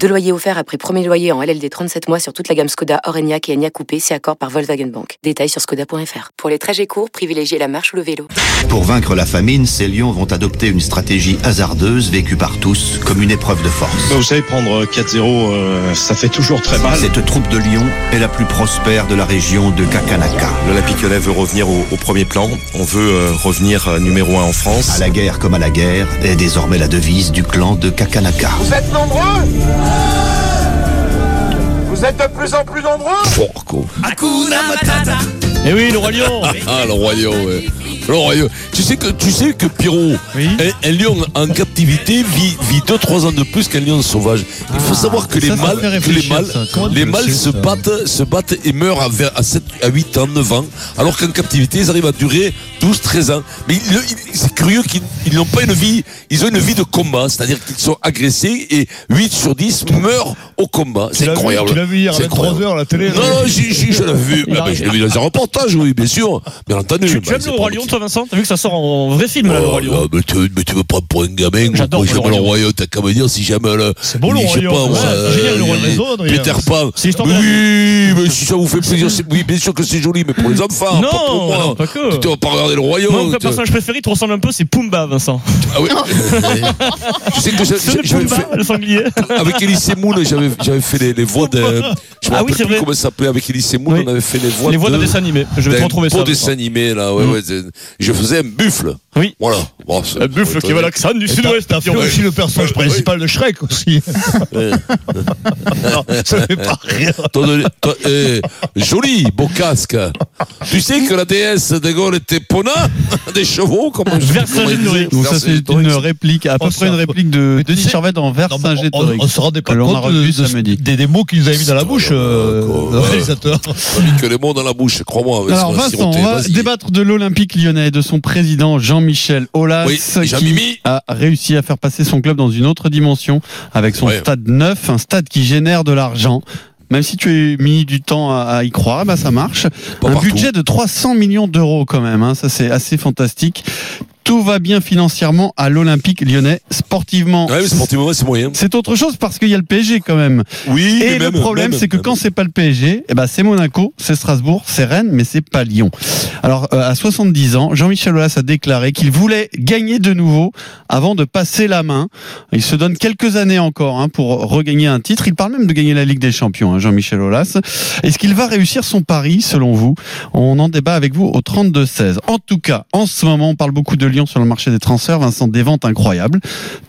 Deux loyers offerts après premier loyer en LLD 37 mois sur toute la gamme Skoda, Orenia et Enya Coupé, c'est accord par Volkswagen Bank. Détails sur skoda.fr. Pour les trajets courts, privilégiez la marche ou le vélo. Pour vaincre la famine, ces lions vont adopter une stratégie hasardeuse vécue par tous comme une épreuve de force. Vous savez, prendre 4-0, euh, ça fait toujours très mal. Cette troupe de lions est la plus prospère de la région de Kakanaka. L'Olympique Lyonnais veut revenir au, au premier plan. On veut euh, revenir euh, numéro un en France. À la guerre comme à la guerre est désormais la devise du clan de Kakanaka. Vous êtes nombreux Vous êtes de plus en plus nombreux Porco. Et oui, le roi lion. Ah, le royaume, ouais. Le royaume. Tu sais que, tu sais que Pierrot, Oui. un, un lion en captivité vit, vit 2-3 ans de plus qu'un lion sauvage. Il faut savoir que les ça, ça mâles, me fait que les réfléchir, mâles, ça. Comment tu les le mâles sais, se ça battent, se battent et meurent à, vers- à 7, à 8 ans, 9 ans. Alors qu'en captivité, ils arrivent à durer 12, 13 ans. Mais c'est curieux qu'ils ils n'ont pas une vie, ils ont une vie de combat. C'est-à-dire qu'ils sont agressés et 8 sur 10 meurent au combat. C'est incroyable. Tu l'as vu hier à C'est incroyable. 23h à la télé Non, non, j'ai, j'ai, je l'ai vu. Ah, ben, je l'ai vu dans un reportage, oui, bien sûr. Bien entendu. Tu, Bah, tu aimes le roi lion, toi, Vincent? T'as vu que ça sort en vrai film, là, le roi lion mais, tu, mais tu me prends pour un gamin. J'adore le Roi le Lion. royaume. T'as qu'à me dire si j'aime le. C'est beau, le je Roi Lion. génial, le Roi euh, Lion, Adrien. Peter Pan. Oui, mais si ça vous fait plaisir, oui, bien sûr que c'est joli, mais pour les enfants, Non, pas pour moi. non, pas que. Tu vas pas regarder le royaume. Moi, mon personnage préféré, il te ressemble un peu, c'est Pumba, Vincent. Ah oui. tu sais que j'avais fait. le sanglier. Avec Elise Moon, j'avais, j'avais fait les, les voix de. Je me Ah oui, rappelle c'est plus vrai. comment ça s'appelait avec Elise Moon, Oui. on avait fait les voix Les voix de de dessin animé. Je vais te retrouver ça. dessin animé, là, ouais, Mm. ouais. Je faisais un buffle. Oui. Voilà. Bon, c'est- Un buffle qui va l'accent du sud-ouest. T'as fait Ouais. aussi le personnage principal de Shrek aussi. Non, ça fait pas ton- eh, joli, beau casque. Tu sais que la déesse de Gaulle était Pona Des chevaux, comme Vercingétorix. Donc ça, c'est une réplique, à peu près une réplique de Denis Charvet on, Vercingétorix. on se rendait pas a compte des, mots qu'il nous avait mis dans la bouche, euh, le réalisateur. que les mots dans la bouche, crois-moi. Alors Vincent, on va débattre de l'Olympique lyonnais et de son président Jean-Michel Aulas qui a réussi à faire passer son club dans une autre dimension avec son stade neuf, un stade qui génère de l'argent. Même si tu as mis du temps à, y croire, bah ça marche. Pas un partout. budget de 300 millions d'euros quand même, hein, ça c'est assez fantastique. Tout va bien financièrement à l'Olympique lyonnais. Sportivement, Ouais, mais sportivement, c'est moyen. c'est autre chose parce qu'il y a le PSG quand même. Oui, Et le même- problème, c'est que même- quand c'est pas le PSG, eh ben c'est Monaco, c'est Strasbourg, c'est Rennes, mais c'est pas Lyon. Alors euh, à 70 ans, Jean-Michel Aulas a déclaré qu'il voulait gagner de nouveau avant de passer la main. Il se donne quelques années encore hein, pour regagner un titre. Il parle même de gagner la Ligue des Champions, hein, Jean-Michel Aulas. Est-ce qu'il va réussir son pari selon vous? On en débat avec vous au 32-16. En tout cas, en ce moment, on parle beaucoup de Lyon sur le marché des transferts. Vincent, des ventes incroyables.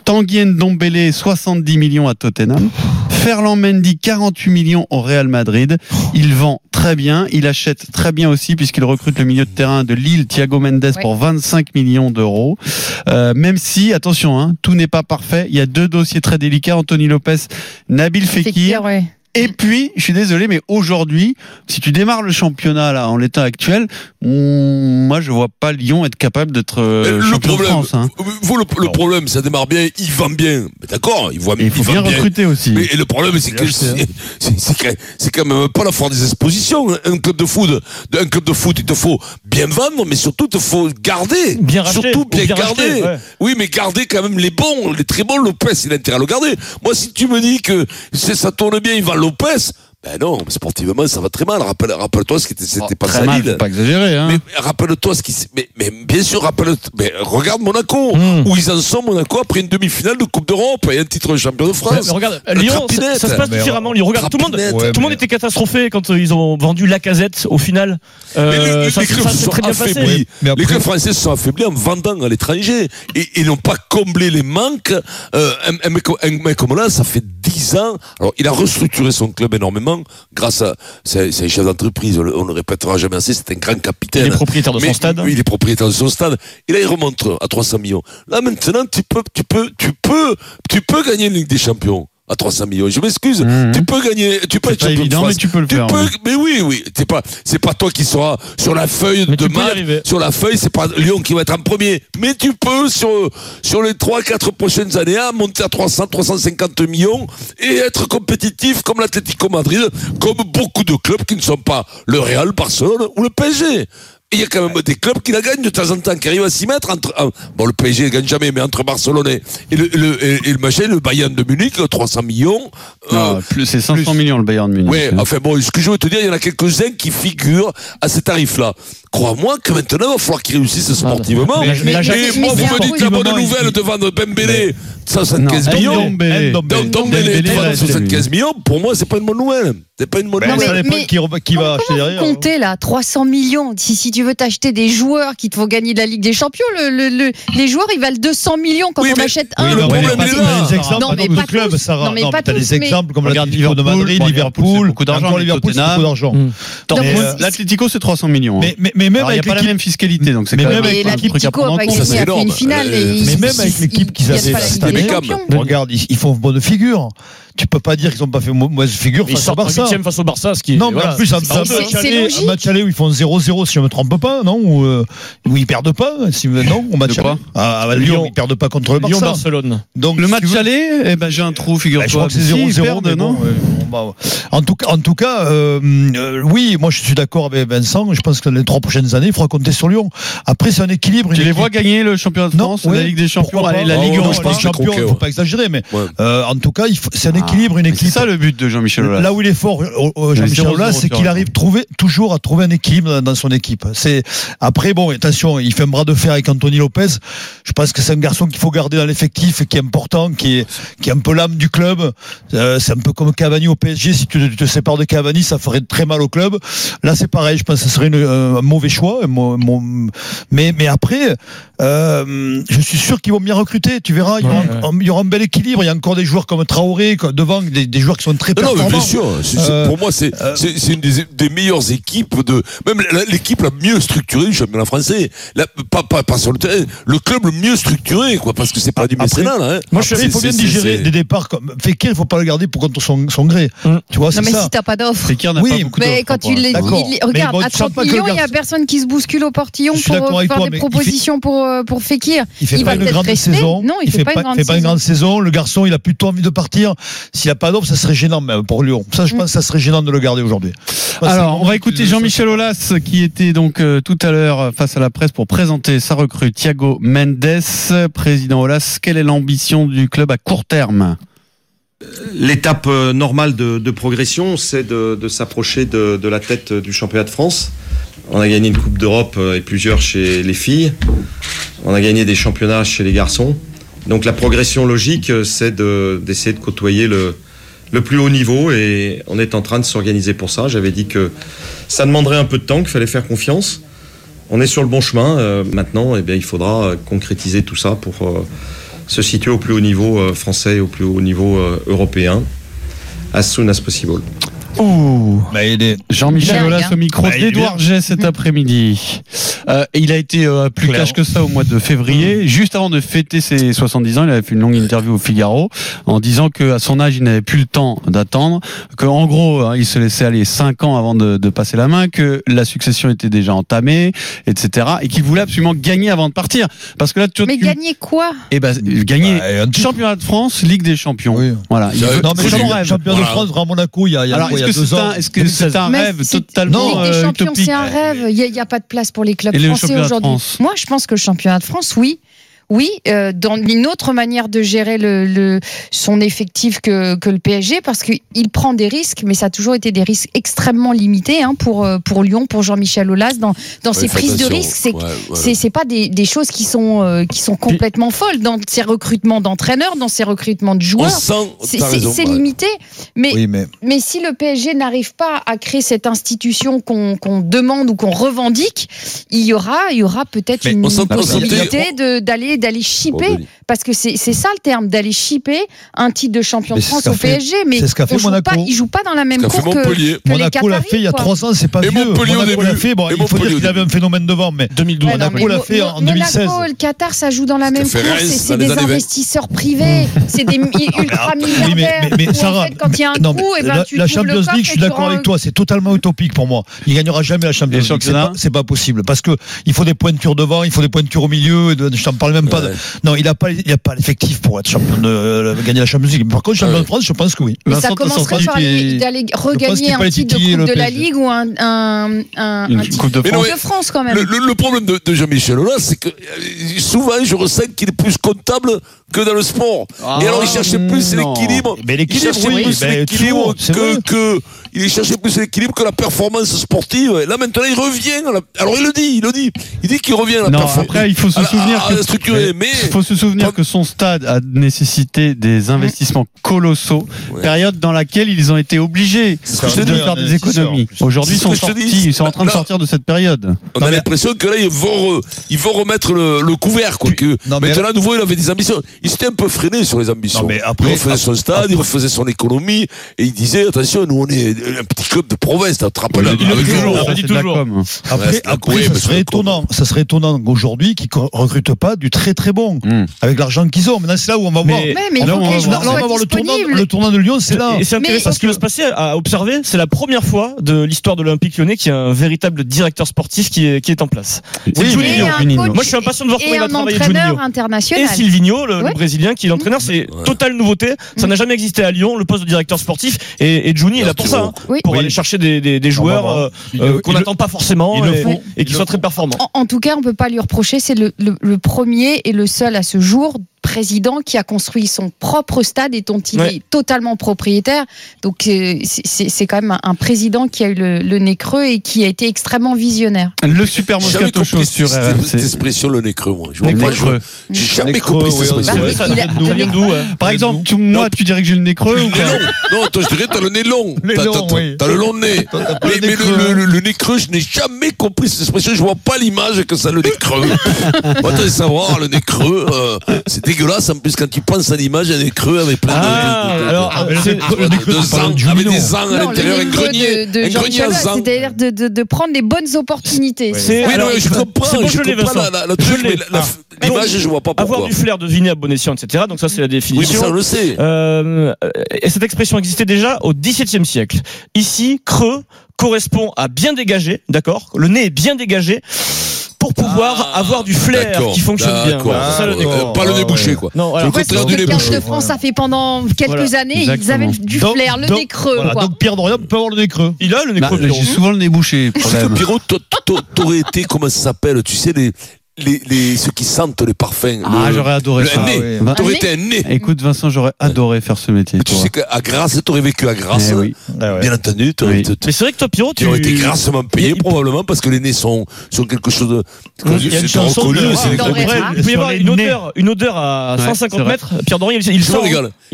Tanguy Ndombele, 70 millions à Tottenham. Ferland Mendy, 48 millions au Real Madrid. Il vend très bien. Il achète très bien aussi puisqu'il recrute le milieu de terrain de Lille, Thiago Mendes, pour 25 millions d'euros. Euh, même si, attention, hein, tout n'est pas parfait. Il y a deux dossiers très délicats. Anthony Lopez, Nabil Fekir. Fekir, ouais. Et puis, je suis désolé, mais aujourd'hui, si tu démarres le championnat là en l'état actuel, on- moi je vois pas Lyon être capable d'être euh, le champion de problème, France. Hein. vous, le, le problème, ça démarre bien, il vend bien. D'accord, il voit Et il faut vend bien recruter aussi. Mais et le problème, c'est que c'est quand- même pas la force des expositions. Un club de foot, un club de foot, il te faut bien vendre, mais surtout il te faut garder. Bien racheter, surtout ou bien, bien garder. racheter, ouais. Oui, mais garder quand même les bons, les très bons. Lopez, il a intérêt à le garder. Moi, si tu me dis que ça tourne bien, il va Lopez. Ben non, sportivement, ça va très mal. Rappelle- Rappelle-toi ce qui était, c'était pas Très mal, Lille. faut pas exagérer. Hein. Mais rappelle-toi ce qui s'est- mais, mais bien sûr, rappelle mais regarde Monaco, Mm. où ils en sont Monaco après une demi-finale de Coupe d'Europe et un titre de champion de France. mais regarde, Le Lyon, ça, se passe différemment. Lyon, regarde, tout le monde. Ouais, tout le monde était catastrophé quand euh, ils ont vendu Lacazette au final. Mais Euh, les, ça, les ça, clubs ça se s'est sont affaiblis. Mais après- Les clubs français se sont affaiblis en vendant à l'étranger et, et n'ont pas comblé les manques. Euh, un, un mec, un mec comme là, ça fait 10 ans. Alors, il a restructuré son club énormément grâce à. C'est c'est un chef d'entreprise, on le, on le répétera jamais assez, c'est un grand capitaine. Il est propriétaire de son Mais stade. Oui, il est propriétaire de son stade. Et là, il remonte à 300 millions. Là, maintenant, tu peux, tu peux, tu peux, tu peux gagner une Ligue des Champions. À 300 millions. Je m'excuse. Mhm. Tu peux gagner, tu peux être pas évident, mais tu peux le Tu faire, peux- mais oui, oui. C'est pas, c'est pas toi qui seras sur la feuille Mais de match. Sur la feuille, c'est pas Lyon qui va être en premier. Mais tu peux, sur, sur les 3, 4 prochaines années, hein, monter à 300, 350 millions et être compétitif comme l'Atlético Madrid, comme beaucoup de clubs qui ne sont pas le Real, Barcelone ou le PSG. Il y a quand même des clubs qui la gagnent de temps en temps, qui arrivent à s'y mettre entre, ah, bon, le PSG ne gagne jamais, mais entre Barcelone et, et le, le- et, et le machin, le Bayern de Munich, 300 millions. euh, Non, plus, c'est 500 plus. millions le Bayern de Munich. Ouais, enfin bon, ce que je veux te dire, il y en a quelques-uns qui figurent à ces tarifs-là. Crois-moi que maintenant, il va falloir qu'ils réussissent sportivement. Mais- mais la et Jacques- moi, vous me dites la bonne nouvelle de vendre Bembélé, 175 Non, millions. Dembélé, Dembélé, de là, vendre c'est lui. 75 millions, pour moi, c'est pas une bonne nouvelle. C'est pas une bonne ça dépend mais- qui, va acheter Comment derrière. vous comptez là 300 millions si, si tu veux t'acheter des joueurs qui te font gagner la Ligue des Champions, le, le- le- les joueurs ils valent 200 millions quand Oui, on achète oui, un. le non, mais problème pas est là. Non, mais pas. Sarah. Non, mais Non, pas t'as tous, des mais- exemples comme Regarde l'Atlético de Madrid, Liverpool, Liverpool, c'est beaucoup d'argent, Liverpool, c'est beaucoup L'Atlético, c'est 300 millions. hein. Mais, mais, même Alors, il n'y a avec pas la l'équipe même fiscalité, donc c'est mais quand même avec Mais un truc à l'Atlético prendre a pas gagné une finale. Mais même avec l'équipe qu'ils avaient, c'était. Regarde, ils, ils font bonne figure. Tu peux pas dire qu'ils ont pas fait mau- mauvaise figure Ils face au Barça. face au Barça, ce qui est. Non, mais voilà. en plus, un, C'est un match aller, logique. un match aller où ils font 0-0, si je me trompe pas, non ou, euh, où ils perdent pas si, Non, au match aller. Ah, à Lyon, Lyon. ils perdent pas contre le Barça. Lyon-Barcelone. Donc, Le si match aller, eh ben, j'ai un trou, Bah, je figure-toi. crois que c'est Si, 0-0, ils perdent, mais non bon, euh, bon, bah, en tout cas, en tout cas euh, euh, oui, moi je suis d'accord avec Vincent. Je pense que les trois prochaines années, il faudra compter sur Lyon. Après, c'est un équilibre. Tu les équipe- vois gagner le championnat de Non, France, ouais, la Ligue des Champions, la Ligue Europa. champions, il faut pas exagérer, mais euh, en tout cas, c'est un équilibre, une C'est ça le but de Jean-Michel Aulas. Là où il est fort, euh, euh, Jean-Michel 0-0 Aulas, c'est qu'il arrive trouver, toujours à trouver un équilibre dans- son équipe. C'est après bon, attention, il fait un bras de fer avec Anthony Lopez. Je pense que c'est un garçon qu'il faut garder dans l'effectif, qui est important, qui est qui est un peu l'âme du club. Euh, c'est un peu comme Cavani au PSG. Si tu te, tu te sépares de Cavani, ça ferait très mal au club. Là, c'est pareil. Je pense que ce serait une- un mauvais choix. mais mais après, euh, je suis sûr qu'ils vont bien recruter. Tu verras, il y, aura, Ouais, un, il y aura un bel équilibre. Il y a encore des joueurs comme Traoré devant, des, des joueurs qui sont très Non, non, mais performants. bien sûr. Euh, pour moi, c'est euh, une des, des meilleures équipes de même la- l'équipe la mieux structurée du championnat français. La- pas, pas, pas sur le terrain, le club le mieux structuré, quoi, parce que c'est pas du mécénat, là. Hein. Moi, je, il faut bien digérer des départs comme Fekir, il faut pas le garder pour contre son, son gré. Mm. Tu vois, Non, mais ça. si t'as pas d'offre. Fekir n'a Oui, pas beaucoup Mais d'offres, quand. D'accord. il- regarde, bon, à tu sens 30 pas que le millions, il y a personne qui se bouscule au portillon pour euh, faire des il propositions pour, euh, pour Fekir. Il fait Il pas une grande saison. Non, il fait pas une grande fait pas une saison. grande saison. Le garçon, il a plutôt envie de partir. S'il a pas d'offre, ça serait gênant même pour Lyon. Ça, je Mm. pense que ça serait gênant de le garder aujourd'hui. Alors, on va écouter Jean-Michel Aulas qui était donc euh, tout à l'heure face à la presse pour présenter sa recrue Thiago Mendes. Président Aulas, quelle est l'ambition du club à court terme? L'étape euh, normale de, de progression, c'est de, de s'approcher de, de la tête du championnat de France. On a gagné une Coupe d'Europe euh, et plusieurs chez les filles. On a gagné des championnats chez les garçons. Donc la progression logique, euh, c'est de- d'essayer de, côtoyer le, plus haut niveau et on est en train de s'organiser pour ça. J'avais dit que ça demanderait un peu de temps, qu'il fallait faire confiance. On est sur le bon chemin. Euh, maintenant, eh il faudra euh, concrétiser tout ça pour se situer au plus haut niveau français et au plus haut niveau européen as soon as possible. Ouh. Il est- Jean-Michel Aulas bien. au micro Bah, d'Edouard. G cet après-midi. Euh, il a été euh, plus cash que ça au mois de février. Juste avant de fêter ses 70 ans, il avait fait une longue interview au Figaro en disant que à son âge, il n'avait plus le temps d'attendre, que en gros, hein, il se laissait aller 5 ans avant de, de passer la main, que la succession était déjà entamée, etc. Et qu'il voulait absolument gagner avant de partir. Parce que là, tu, Mais tu- gagner quoi? Eh ben, gagner titre. championnat de France, Ligue des champions. Oui. Voilà. Il veut- Non, mais champion, de Voilà. France, à Monaco, il y a, il y a, Alors, quoi, est-ce il y a que deux c'est un, est-ce que c'est un Mais rêve totalement Ligue des euh, Champions, utopique c'est un rêve. Il n'y a, pas de place pour les clubs Et français aujourd'hui. France Moi, je pense que le championnat de France, oui. Oui, euh, dans une autre manière de gérer le, le- son effectif que, que le PSG, parce qu'il prend des risques, mais ça a toujours été des risques extrêmement limités hein, pour, euh, pour Lyon, pour Jean-Michel Aulas, dans, dans ses Ouais, prises de risques. C'est Ouais, c'est pas des, des choses qui sont euh, qui sont complètement folles dans ses recrutements d'entraîneurs, dans ses recrutements de joueurs. C'est ouais. limité, mais Oui, mais mais si le PSG n'arrive pas à créer cette institution qu'on qu'on demande ou qu'on revendique, il y aura, il y aura peut-être une d'aller chipper, parce que c'est ça le terme, d'aller chipper un titre de champion de France au PSG, mais ce fait joue Pas, jouent pas dans la même cour que, que Monaco l'a fait il y a trois ans, c'est pas et vieux. Monaco au début. Fait, il faut dire qu'il avait un phénomène devant, mais 2012. Ouais, Monaco l'a fait en 2016. Monaco, le Qatar, ça joue dans la même cour. C'est des investisseurs privés, c'est des ultra milliardaires. La Champions League, je suis d'accord avec toi, c'est totalement utopique pour moi. Il ne gagnera jamais la Champions League, c'est pas possible, parce que il faut des pointures devant, il faut des pointures au milieu. Je t'en parle même non, il n'a pas, il a pas l'effectif pour être champion de euh, gagner la Champions League. Par contre, champion ah de France, je pense que oui. Mais ça commencerait par d'aller regagner un titre de Coupe de la Ligue ou un, un, de France. quand même. Le, problème de, Jean-Michel Aulas, c'est que euh, souvent, je ressens qu'il est plus comptable que dans le sport. Et alors, il ah, cherchait plus l'équilibre. Mais ben, l'équilibre, plus l'équilibre que, il cherchait plus l'équilibre que la performance sportive. Et là, maintenant, il revient. Alors, il le dit, il le dit. Il dit qu'il revient à la performance. Après, il faut se souvenir que la structure il faut se souvenir que son stade a nécessité des mmh. investissements colossaux, ouais. période dans laquelle ils ont été obligés de faire des économies. Aujourd'hui, ils sont sortis, ils sont en train de sortir de cette période. On a l'impression que là, ils vont, ils vont remettre le, le couvert, quoi. Que non, mais maintenant, à nouveau, il avait des ambitions. Il s'était un peu freiné sur les ambitions. Non, mais après, il refaisait son stade, après. il refaisait son économie, et il disait, attention, nous, on est un petit club de province, t'as là. Il dit toujours. Après, ça serait étonnant, ça serait étonnant aujourd'hui recrutent pas du très très très bons mmh. avec l'argent qu'ils ont. Maintenant, c'est là où on va voir. Le tournant, le tournant de Lyon, c'est là. Et c'est intéressant mais... ce qui va se passer à observer. C'est la première fois de l'histoire de l'Olympique lyonnais qu'il y a un véritable directeur sportif qui est, qui est en place. C'est oui, Moi, je suis impatient de voir comment il va travailler Juninho. International. Et Silvino, le, Brésilien qui est l'entraîneur, c'est totale nouveauté. Ça n'a jamais existé à Lyon, le poste de directeur sportif. Et, et il a pour ça, hein, pour aller chercher des, joueurs euh, euh, qu'on n'attend pas forcément et, qui soient très performants. En, tout cas, on ne peut pas lui reprocher. C'est le premier est le seul à ce jour président qui a construit son propre stade et dont il est totalement propriétaire. Donc euh, c'est quand même un président qui a eu le, nez creux et qui a été extrêmement visionnaire. Le super Moscato Show sur Cette expression le nez creux, moi. J'ai jamais compris cette expression. Par exemple, tu, moi, non. tu dirais que j'ai le nez creux ou Non, non toi, je dirais t'as le nez long. T'as le long nez. Mais le nez creux, je n'ai jamais compris cette expression. Je vois pas l'image que ça le nez creux. Moi, savoir le nez creux. Euh, C'était dégueulasse en plus quand tu penses à l'image, elle est creux avec plein ah, de, de, de, alors, de sang, avec des ans à l'intérieur, un grenier, un grenier à sang. C'est-à-dire de prendre les bonnes opportunités. Oui, je comprends, je comprends la truc, mais ah. l'image, je vois pas pourquoi. Avoir du flair, deviner à bon escient, etc. Donc ça, c'est la définition. Oui, ça, le sait. Euh, et cette expression existait déjà au XVIIe siècle. Ici, creux correspond à bien dégagé, d'accord? Le nez est bien dégagé pour pouvoir ah, avoir du flair qui fonctionne bien. Ça, le euh, pas le débouché quoi. Non, le contraire du débouché. de France, ça fait pendant quelques années, ils avaient du flair, le nez creux. Quoi. Donc Pierre Dorian peut avoir le nez creux. Il a le nez bah, creux. J'ai souvent le nez bouché. Pierrot, t'aurais été comment ça s'appelle Tu sais les les, les, ceux qui sentent le parfum. Ah, j'aurais adoré le, ça. Nez. Ah oui. T'aurais ah, été un nez. Écoute, Vincent, j'aurais adoré faire ce métier. Tu toi. sais qu'à Grasse, t'aurais vécu à Grasse. Eh oui. Hein. Ah Bien entendu. Oui. Été, mais c'est vrai que toi, Pierrot, tu. aurais été grassement payé, probablement, parce que les nez sont, sont quelque chose de. Il y une reconnu, Il y une odeur, une odeur à 150 mètres. Pierre Dorian, il, il sort.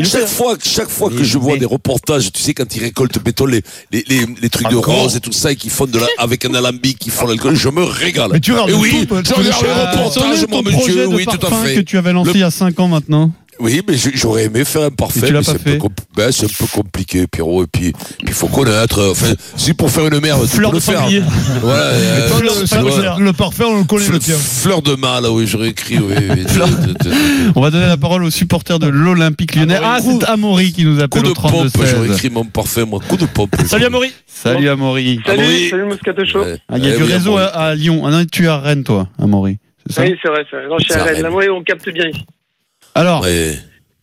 Chaque fois, chaque fois que je vois des reportages, tu sais, quand ils récoltent, béton les, les, trucs de rose et tout ça, et qu'ils font de avec un alambic, qui font l'alcool, je me régale. Mais tu regardes. Ah, reportage, mon monsieur, oui, tout à fait. que tu avais lancé il y a 5 ans maintenant oui, mais j'aurais aimé faire un parfait. mais c'est un, ben, un, peu compliqué, Pierrot. Et puis, il faut connaître. Euh, enfin, si pour faire une merde, tu peux le faire. Euh, le, le, parfait, on le connaît. Fleur, le tien. fleur de mal, oui, j'aurais écrit. Oui, on va donner la parole aux supporters de l'Olympique Lyonnais. Ah, bah, ah c'est Amaury qui nous appelle coup de pompe, J'aurais écrit mon parfait, moi. Coup de pompe. Salut Amaury. Salut Amaury. Salut, Amaury. salut Moscato Show. Ah, il ah, y a eh, du oui, réseau à, à, Lyon. Ah non, tu es à Rennes, toi, Amaury. Oui, c'est vrai. Ça. Non, je à Rennes. Là, on capte bien ici. Alors,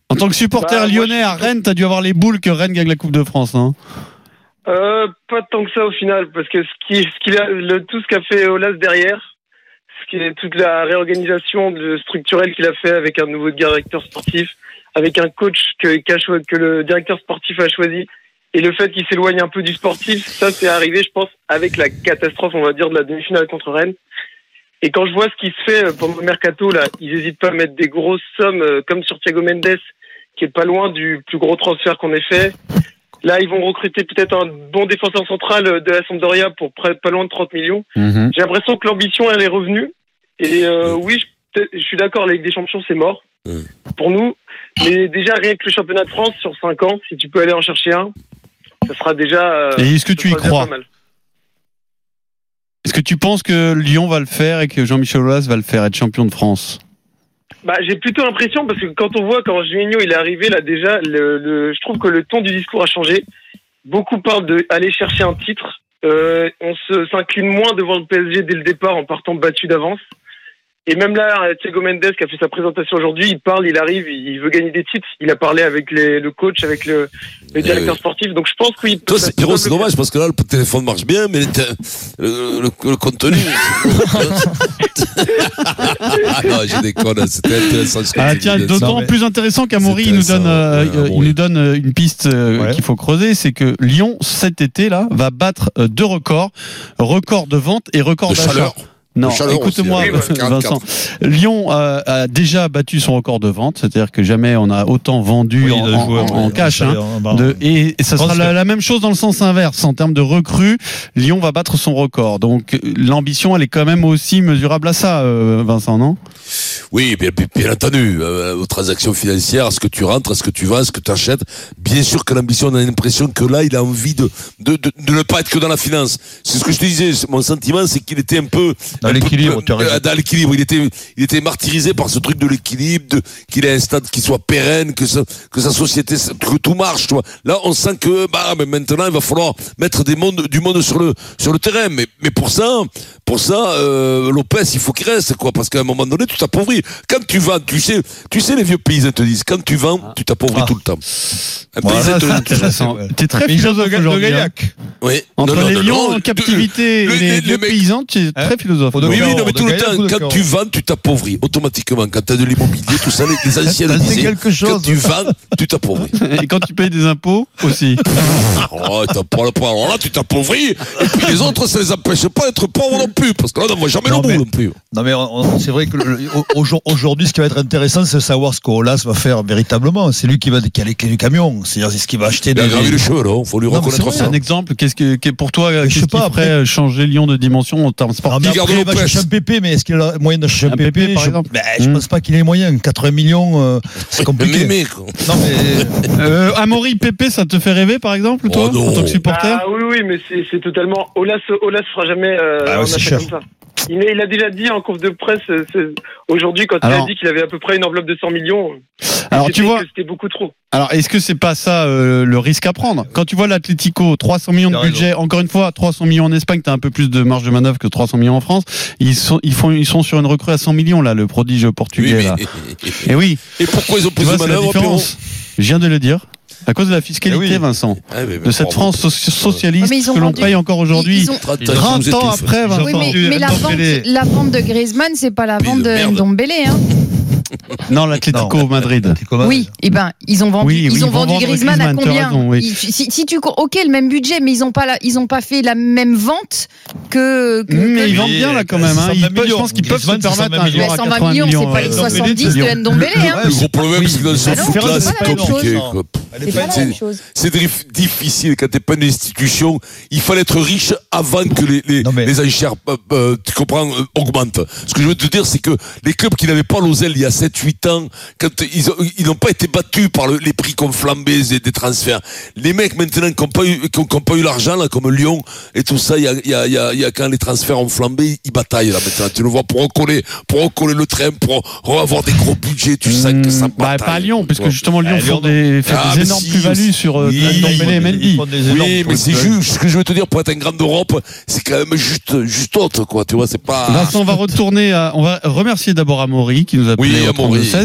en tant que supporter bah, lyonnais à Rennes, t'as dû avoir les boules que Rennes gagne la Coupe de France, non? Euh, pas tant que ça au final, parce que a, tout ce qu'a fait Olas derrière, est toute la réorganisation structurelle qu'il a fait avec un nouveau directeur sportif, avec un coach que, que le directeur sportif a choisi, et le fait qu'il s'éloigne un peu du sportif, ça c'est arrivé, je pense, avec la catastrophe, on va dire, de la demi-finale contre Rennes. Et quand je vois ce qui se fait euh, pour le mercato, là, ils n'hésitent pas à mettre des grosses sommes, euh, comme sur Thiago Mendes, qui est pas loin du plus gros transfert qu'on ait fait. Là, ils vont recruter peut-être un bon défenseur central euh, de la Sampdoria pour près, pas loin de 30 millions. Mhm. J'ai l'impression que l'ambition, elle est revenue. Et euh, oui, je, je suis d'accord, la Ligue des Champions, c'est mort. Pour nous, mais déjà, rien que le championnat de France, sur 5 ans, si tu peux aller en chercher un, ça sera déjà... Et est-ce que tu y crois est-ce que tu penses que Lyon va le faire et que Jean-Michel Aulas va le faire, être champion de France? Bah, j'ai plutôt l'impression parce que quand on voit quand Juninho il est arrivé là déjà, je trouve que le ton du discours a changé. Beaucoup parlent de aller chercher un titre. Euh, on s'incline moins devant le PSG dès le départ en partant battu d'avance. Et même là, Thiago Mendes qui a fait sa présentation aujourd'hui, il parle, il arrive, il veut gagner des titres. Il a parlé avec les, le coach, avec le, le directeur oui. sportif. Donc je pense qu'il peut. Toi, c'est, le dommage parce que là, le téléphone marche bien, mais le, le, le- le contenu. ah non, je déconne, c'était intéressant. ce que Ah tiens, d'autant mais- plus intéressant qu'Amaury nous donne, euh, euh, il nous donne euh, une piste euh, Ouais. qu'il faut creuser, c'est que Lyon cet été là va battre euh, deux records, record de vente et record De d'achat. Non, écoute-moi, Vincent. Lyon euh, a déjà battu son record de vente, c'est-à-dire que jamais on a autant vendu Oui, en, cash. hein. De- et, et ça sera la, même chose dans le sens inverse. En termes de recrues, Lyon va battre son record. Donc l'ambition, elle est quand même aussi mesurable à ça, euh, Vincent, non? Oui, bien, entendu. Euh, aux transactions financières, à ce que tu rentres, à ce que tu vends, à ce que tu achètes? Bien sûr que l'ambition, on a l'impression que là, il a envie de, de, de, de ne pas être que dans la finance. C'est ce que je te disais. C'est- Mon sentiment, c'est qu'il était un peu Dans l'équilibre, tu as raison. euh, Dans l'équilibre, il était, il était martyrisé par ce truc de l'équilibre, de qu'il ait un stade qui soit pérenne, que sa, que sa société, que tout marche. Tu vois. Là, on sent que bah, mais maintenant, il va falloir mettre des mondes, du monde sur le sur le terrain. Mais, mais pour ça, pour ça, euh, Lopez, il faut qu'il reste quoi, parce qu'à un moment donné, tu t'appauvris. Quand tu vends, tu sais, tu sais, les vieux paysans te disent, quand tu vends, tu t'appauvris Ah. tout le temps. Un Voilà, paysan te intéressant. T'es très philosophe aujourd'hui. hein. Oui. Entre Non, non, les lions en captivité le- et les- paysans, tu es Hein très philosophe. Faut de Oui, oui, non, mais tout le temps, quand tu vends, tu t'appauvris. Automatiquement, quand tu as de l'immobilier, tout ça, les, anciens le disaient. quelque Quand tu vends, tu t'appauvris. Et quand tu payes des impôts aussi. Oh, t'as pas le point. Alors là, tu t'appauvris. Et puis les autres, ça les empêche pas d'être pauvres non plus. Parce que là, on n'en voit jamais Non, le bout non plus. Non mais c'est vrai que le- au- au- aujourd'hui, ce qui va être intéressant, c'est de savoir ce qu'Olas va faire véritablement. C'est lui qui va qui a les clés du camion. C'est-à-dire c'est ce qui va acheter Il a des. gravé les cheveux, là. Faut lui reconnaître c'est ça. Un exemple, qu'est-ce que, pour toi, Je qu'est-ce sais qui pas, ferait après- changer Lyon de dimension en termes Ah, sportifs? Il va chercher un PP, mais est-ce qu'il a moyen de chercher un, Un PP, PP, par je, exemple ben, je Hmm. pense pas qu'il ait les moyens. 80 millions, euh, c'est compliqué. mémé, quoi. Non mais Euh, Amaury Pépé, ça te fait rêver, par exemple, toi, Oh non. en tant que supporter Ah oui, oui, mais c'est totalement. Olas, Olas fera jamais euh, Ah ouais, un c'est cher. comme ça. Il, mais il a déjà dit en conf de presse euh, aujourd'hui quand il Alors- a dit qu'il avait à peu près une enveloppe de 100 millions. Alors, c'était tu vois, C'était beaucoup trop. alors est-ce que c'est pas ça euh, le risque à prendre? Quand tu vois l'Atlético, 300 millions de budget, encore une fois, 300 millions en Espagne, t'as un peu plus de marge de manœuvre que 300 millions en France. Ils sont, ils font, ils sont sur une recrue à 100 millions là, le prodige Oui, portugais mais- là. Et oui, Et pourquoi ils ont tu plus de manœuvre. Je viens de le dire. À cause de la fiscalité, Eh oui. Vincent, Ah, mais- de cette. France so- socialiste ils ont que l'on paye encore aujourd'hui. Ils ont- 30 Ils ont- 30 vous ans après, Ils Vincent. Oui, mais, mais la, vente, la vente de Griezmann, c'est pas la vente de de. Ndombele. Hein. Non, l'Atlético Madrid. Oui, et ben ils ont vendu, Oui, oui, ils ils ont vont vendu Griezmann, à Griezmann, t'as combien raison, oui. Si, si tu ok le même budget, mais ils ont pas la, ils ont pas fait la même vente que. que Mais que- ils vendent bien là quand même. Hein. 120 Ils peuvent- je pense qu'ils peuvent se permettre 120 un à 120 80 millions, millions. c'est pas les euh, 70 de millions. Ndombele. Hein. Le gros problème, c'est que dans ce Ah c'est compliqué. C'est pas la même chose. C'est dif- difficile quand t'es pas une institution. Il fallait être riche avant que les, les, mais- les enchères, euh, euh, tu comprends, euh, augmentent. Ce que je veux te dire, c'est que les clubs qui n'avaient pas l'osel il y a 7-8 ans, quand ils ont- ils n'ont pas été battus par le- les prix qui ont flambé des, des transferts. Les mecs maintenant qui n'ont pas eu, qui pas eu l'argent, là, comme Lyon et tout ça, il y a, il y a, il y a, il y a quand les transferts ont flambé, ils bataillent là maintenant. Tu le vois pour recoller, pour recoller le train, pour avoir des gros budgets, tu sens que ça Hmm, bah, bataille. pas à Lyon, puisque Tu vois. justement Lyon Ah, font Lyon, des, fait Ah, des plus-values sur euh, oui, et Mendy. Oui, mais c'est juste, ce que je veux te dire, pour être un grand d'Europe, c'est quand même juste, juste autre, quoi, tu vois, c'est pas... Vincent, on va retourner à, on va remercier d'abord Amaury qui nous a Oui, appelé au Amaury. 32-16.